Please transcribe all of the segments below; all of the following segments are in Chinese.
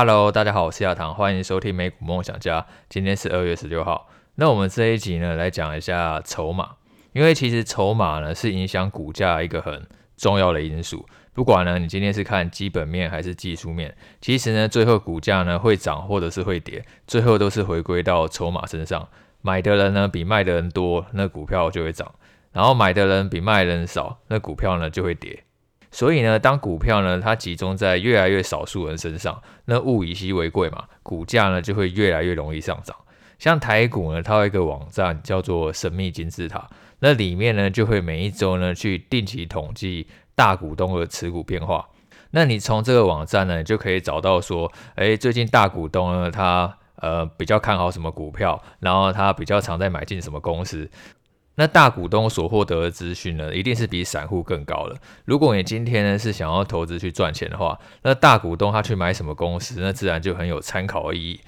Hello，大家好，我是亚堂，欢迎收听美股梦想家。今天是二月十六号，那我们这一集呢，来讲一下筹码，因为其实筹码呢是影响股价一个很重要的因素。不管呢你今天是看基本面还是技术面，其实呢最后股价呢会涨或者是会跌，最后都是回归到筹码身上。买的人呢比卖的人多，那股票就会涨；然后买的人比卖的人少，那股票呢就会跌。所以呢，当股票呢它集中在越来越少数人身上，那物以稀为贵嘛，股价呢就会越来越容易上涨。像台股呢，它有一个网站叫做神秘金字塔，那里面呢就会每一周呢去定期统计大股东的持股变化。那你从这个网站呢，就可以找到说，哎，最近大股东呢他呃比较看好什么股票，然后他比较常在买进什么公司。那大股东所获得的资讯呢，一定是比散户更高的。如果你今天呢是想要投资去赚钱的话，那大股东他去买什么公司，那自然就很有参考意义。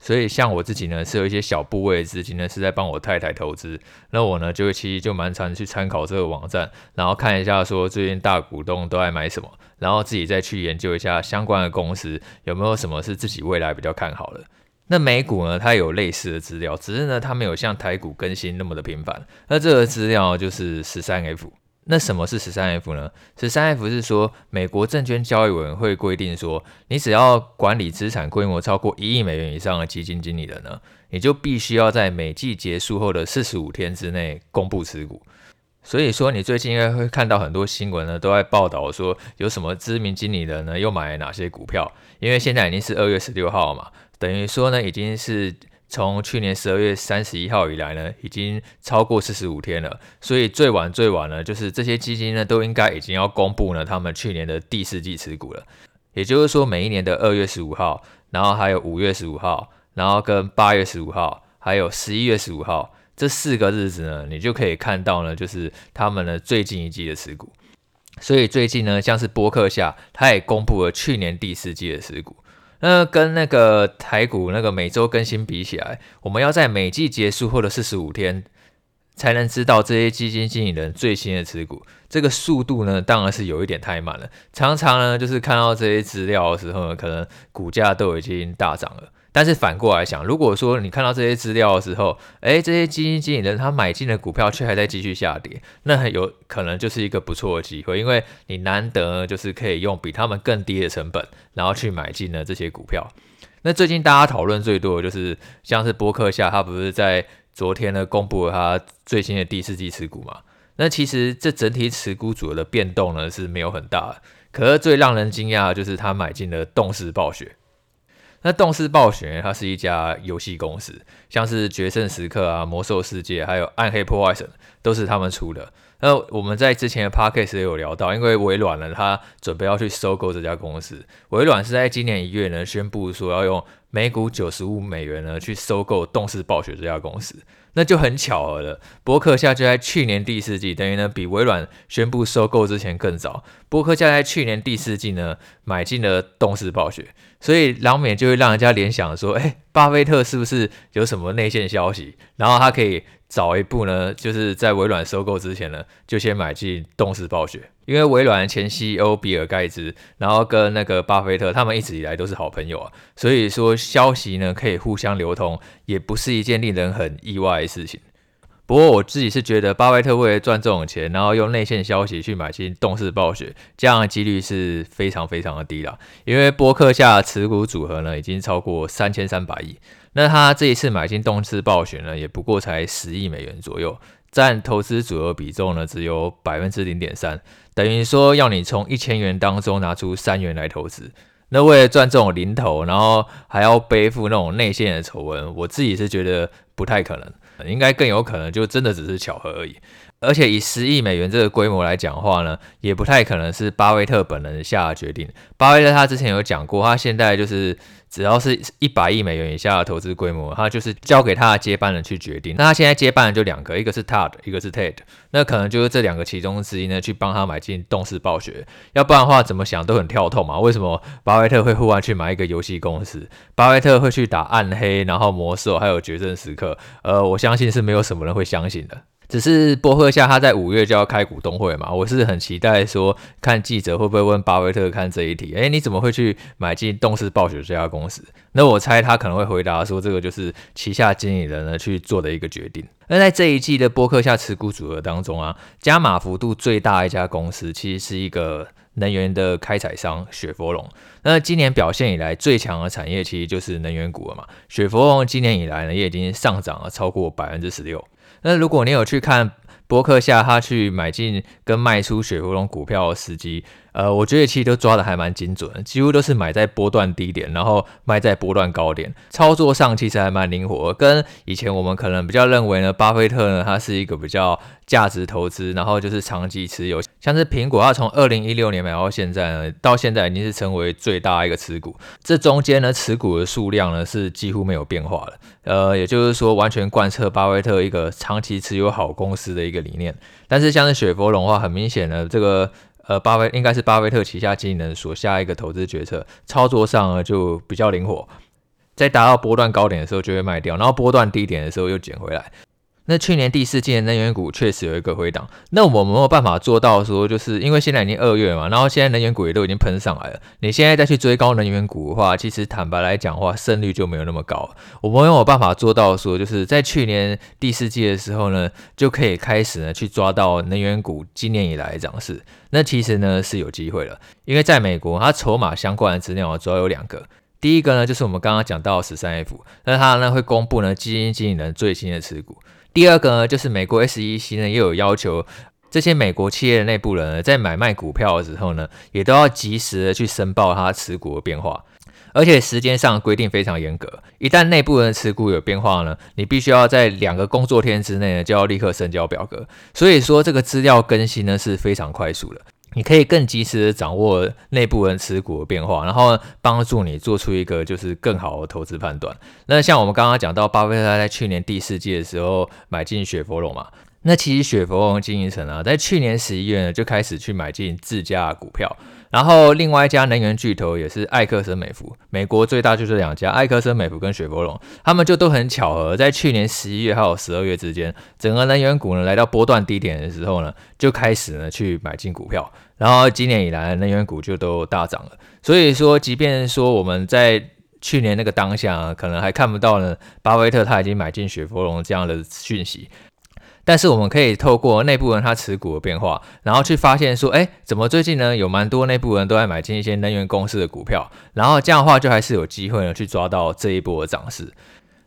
所以像我自己呢，是有一些小部位的资金呢是在帮我太太投资，那我呢就会其实就蛮常去参考这个网站，然后看一下说最近大股东都爱买什么，然后自己再去研究一下相关的公司有没有什么是自己未来比较看好的。那美股呢，它有类似的资料，只是呢，它没有像台股更新那么的频繁。那这个资料就是十三 F。那什么是十三 F 呢？十三 F 是说，美国证券交易委员会规定说，你只要管理资产规模超过一亿美元以上的基金经理人呢，你就必须要在每季结束后的四十五天之内公布持股。所以说，你最近应该会看到很多新闻呢，都在报道说，有什么知名经理人呢，又买了哪些股票。因为现在已经是二月十六号嘛。等于说呢，已经是从去年十二月三十一号以来呢，已经超过四十五天了。所以最晚最晚呢，就是这些基金呢，都应该已经要公布呢他们去年的第四季持股了。也就是说，每一年的二月十五号，然后还有五月十五号，然后跟八月十五号，还有十一月十五号这四个日子呢，你就可以看到呢，就是他们的最近一季的持股。所以最近呢，像是波克夏，他也公布了去年第四季的持股。那跟那个台股那个每周更新比起来，我们要在每季结束后的四十五天才能知道这些基金经理人最新的持股，这个速度呢，当然是有一点太慢了。常常呢，就是看到这些资料的时候呢，可能股价都已经大涨了。但是反过来想，如果说你看到这些资料的时候，诶，这些基金经理人他买进的股票却还在继续下跌，那很有可能就是一个不错的机会，因为你难得就是可以用比他们更低的成本，然后去买进了这些股票。那最近大家讨论最多的就是像是波克夏，他不是在昨天呢公布了他最新的第四季持股嘛？那其实这整体持股组合的变动呢是没有很大的，可是最让人惊讶的就是他买进了动视暴雪。那动视暴雪，它是一家游戏公司，像是《决胜时刻》啊、《魔兽世界》还有《暗黑破坏神》都是他们出的。那我们在之前的 podcast 也有聊到，因为微软呢，它准备要去收购这家公司。微软是在今年一月呢，宣布说要用每股九十五美元呢去收购动视暴雪这家公司。那就很巧合了，波克夏就在去年第四季，等于呢比微软宣布收购之前更早。波克夏在去年第四季呢买进了动视暴雪，所以难免就会让人家联想说，哎，巴菲特是不是有什么内线消息，然后他可以。早一步呢，就是在微软收购之前呢，就先买进动视暴雪，因为微软前 CEO 比尔盖茨，然后跟那个巴菲特，他们一直以来都是好朋友啊，所以说消息呢可以互相流通，也不是一件令人很意外的事情。不过我自己是觉得，巴菲特为了赚这种钱，然后用内线消息去买进动视暴雪，这样的几率是非常非常的低了，因为波克夏持股组合呢已经超过三千三百亿。那他这一次买进动视暴雪呢，也不过才十亿美元左右，占投资组合比重呢只有百分之零点三，等于说要你从一千元当中拿出三元来投资。那为了赚这种零头，然后还要背负那种内线的丑闻，我自己是觉得不太可能，应该更有可能就真的只是巧合而已。而且以十亿美元这个规模来讲话呢，也不太可能是巴菲特本人下的决定。巴菲特他之前有讲过，他现在就是。只要是一百亿美元以下的投资规模，他就是交给他的接班人去决定。那他现在接班人就两个，一个是 Todd，一个是 Ted。那可能就是这两个其中之一呢，去帮他买进动视暴雪。要不然的话，怎么想都很跳痛嘛。为什么巴菲特会忽然去买一个游戏公司？巴菲特会去打暗黑，然后魔兽，还有决胜时刻？呃，我相信是没有什么人会相信的。只是波克夏他在五月就要开股东会嘛，我是很期待说看记者会不会问巴菲特看这一题，诶，你怎么会去买进动视暴雪这家公司？那我猜他可能会回答说，这个就是旗下经理人呢去做的一个决定。那在这一季的波克下持股组合当中啊，加码幅度最大一家公司其实是一个能源的开采商雪佛龙。那今年表现以来最强的产业其实就是能源股了嘛，雪佛龙今年以来呢也已经上涨了超过百分之十六。那如果你有去看博客下他去买进跟卖出雪佛龙股票的时机，呃，我觉得其实都抓得还蛮精准的，几乎都是买在波段低点，然后卖在波段高点，操作上其实还蛮灵活。跟以前我们可能比较认为呢，巴菲特呢，他是一个比较价值投资，然后就是长期持有，像是苹果，它从二零一六年买到现在呢，到现在已经是成为最大一个持股，这中间呢，持股的数量呢是几乎没有变化的，呃，也就是说完全贯彻巴菲特一个长期持有好公司的一个理念。但是像是雪佛龙的话，很明显的这个。呃，巴菲应该是巴菲特旗下经理人所下一个投资决策，操作上呢就比较灵活，在达到波段高点的时候就会卖掉，然后波段低点的时候又捡回来。那去年第四季的能源股确实有一个回档，那我们没有办法做到说，就是因为现在已经二月嘛，然后现在能源股也都已经喷上来了，你现在再去追高能源股的话，其实坦白来讲的话，胜率就没有那么高。我们没有办法做到说，就是在去年第四季的时候呢，就可以开始呢去抓到能源股今年以来的涨势。那其实呢是有机会的，因为在美国，它筹码相关的资料主要有两个，第一个呢就是我们刚刚讲到十三 F，那它呢会公布呢基金经理人最新的持股。第二个呢，就是美国 SEC 呢，又有要求这些美国企业的内部人呢，在买卖股票的时候呢，也都要及时的去申报他持股的变化，而且时间上规定非常严格。一旦内部人持股有变化呢，你必须要在两个工作天之内呢，就要立刻申交表格。所以说，这个资料更新呢是非常快速的，你可以更及时的掌握内部人持股的变化，然后帮助你做出一个就是更好的投资判断。那像我们刚刚讲到，巴菲特在去年第四季的时候买进雪佛龙嘛，那其实雪佛龙经营层啊，在去年十一月呢就开始去买进自家股票。然后另外一家能源巨头也是埃克森美孚，美国最大就这两家，埃克森美孚跟雪佛龙，他们就都很巧合，在去年十一月还有十二月之间，整个能源股呢来到波段低点的时候呢，就开始呢去买进股票，然后今年以来能源股就都大涨了。所以说，即便说我们在去年那个当下可能还看不到呢，巴菲特他已经买进雪佛龙这样的讯息。但是我们可以透过内部人他持股的变化，然后去发现说，哎，怎么最近呢有蛮多内部人都在买进一些能源公司的股票，然后这样的话就还是有机会呢去抓到这一波的涨势。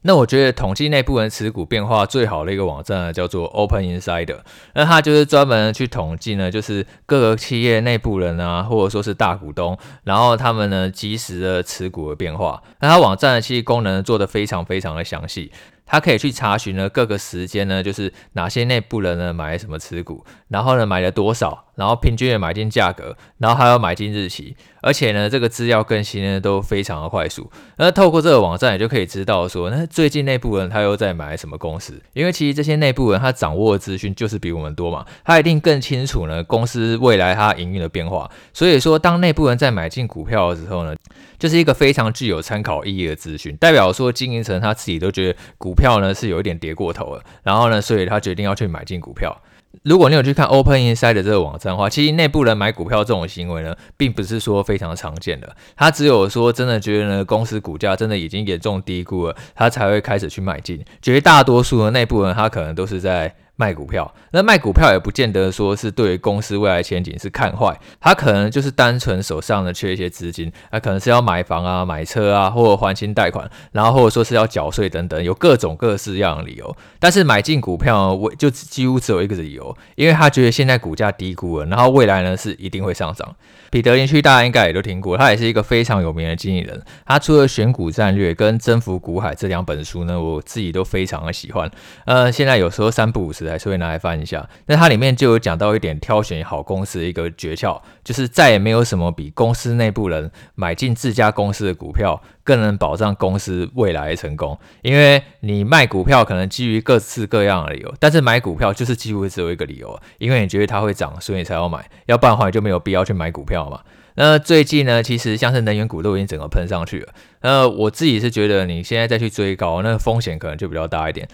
那我觉得统计内部人持股变化最好的一个网站呢叫做 Open Insider，那它就是专门去统计呢，就是各个企业内部人啊，或者说是大股东，然后他们呢即时的持股的变化。那它网站的其实功能做得非常非常的详细。他可以去查询呢各个时间呢，就是哪些内部人呢买了什么持股，然后呢买了多少，然后平均的买进价格，然后还有买进日期，而且呢这个资料更新呢都非常的快速。那透过这个网站也就可以知道说，那最近内部人他又在买什么公司，因为其实这些内部人他掌握的资讯就是比我们多嘛，他一定更清楚呢公司未来他营运的变化。所以说，当内部人在买进股票的时候呢，就是一个非常具有参考意义的资讯，代表说经营层他自己都觉得股票呢是有一点跌过头了，然后呢，所以他决定要去买进股票。如果你有去看 Open Insider 这个网站的话，其实内部人买股票这种行为呢，并不是说非常常见的。他只有说真的觉得呢，公司股价真的已经严重低估了，他才会开始去买进。绝大多数的内部人，他可能都是在。卖股票，那卖股票也不见得说是对于公司未来前景是看坏，他可能就是单纯手上呢缺一些资金，他可能是要买房啊、买车啊，或者还清贷款，然后或者说是要缴税等等，有各种各式样的理由。但是买进股票我，就几乎只有一个理由，因为他觉得现在股价低估了，然后未来呢是一定会上涨。彼得林区大家应该也都听过，他也是一个非常有名的经理人。他除了选股战略跟征服股海这两本书呢，我自己都非常的喜欢。呃，现在有时候三不五时还是会拿来翻一下。那它里面就有讲到一点挑选好公司的一个诀窍，就是再也没有什么比公司内部人买进自家公司的股票更能保障公司未来的成功。因为你卖股票可能基于各式各样的理由，但是买股票就是几乎只有一个理由，因为你觉得它会涨，所以你才要买。要不然的话，你就没有必要去买股票。嘛，那最近呢，其实像是能源股都已经整个喷上去了。那我自己是觉得，你现在再去追高，那风险可能就比较大一点。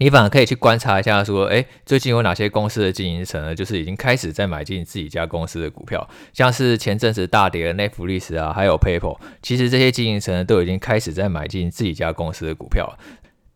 你反而可以去观察一下，说，哎，最近有哪些公司的经营层呢，就是已经开始在买进自己家公司的股票，像是前阵子大跌的那福利时啊，还有 PayPal，其实这些经营层都已经开始在买进自己家公司的股票。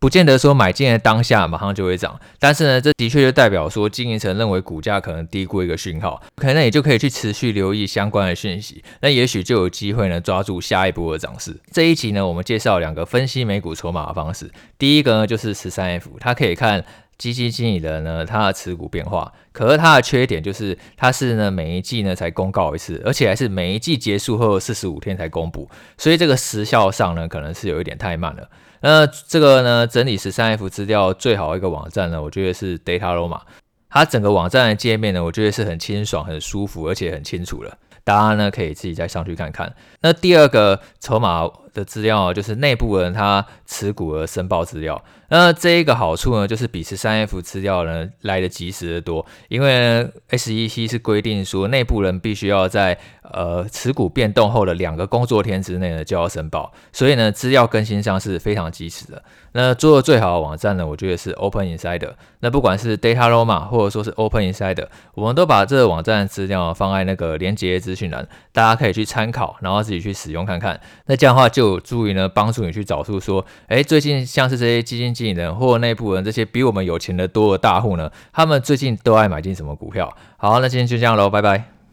不见得说买进的当下马上就会涨，但是呢，这的确就代表说经营层认为股价可能低估一个讯号，可能也就可以去持续留意相关的讯息，那也许就有机会呢抓住下一波的涨势。这一集呢，我们介绍两个分析美股筹码的方式，第一个呢就是十三 F，它可以看基金经理人呢他的持股变化，可是它的缺点就是它是呢每一季呢才公告一次，而且还是每一季结束后四十五天才公布，所以这个时效上呢可能是有一点太慢了。那这个呢，整理十三 F 资料最好的一个网站呢，我觉得是 Dataroma。它整个网站的界面呢，我觉得是很清爽、很舒服，而且很清楚了。大家呢可以自己再上去看看。那第二个筹码的资料就是内部人他持股的申报资料。那这一个好处呢，就是比十三 F 资料呢来得及时的多，因为 SEC 是规定说内部人必须要在呃持股变动后的两个工作天之内呢就要申报，所以呢资料更新上是非常及时的。那做的最好的网站呢，我觉得是 Open Insider。那不管是 Dataroma 或者说是 Open Insider，我们都把这个网站资料放在那个连接资讯栏，大家可以去参考，然后自己去使用看看。那这样的话就有助于呢帮助你去找出说，哎，最近像是这些基金经理人或内部人这些比我们有钱的多的大户呢，他们最近都爱买进什么股票？好，那今天就这样喽，拜拜。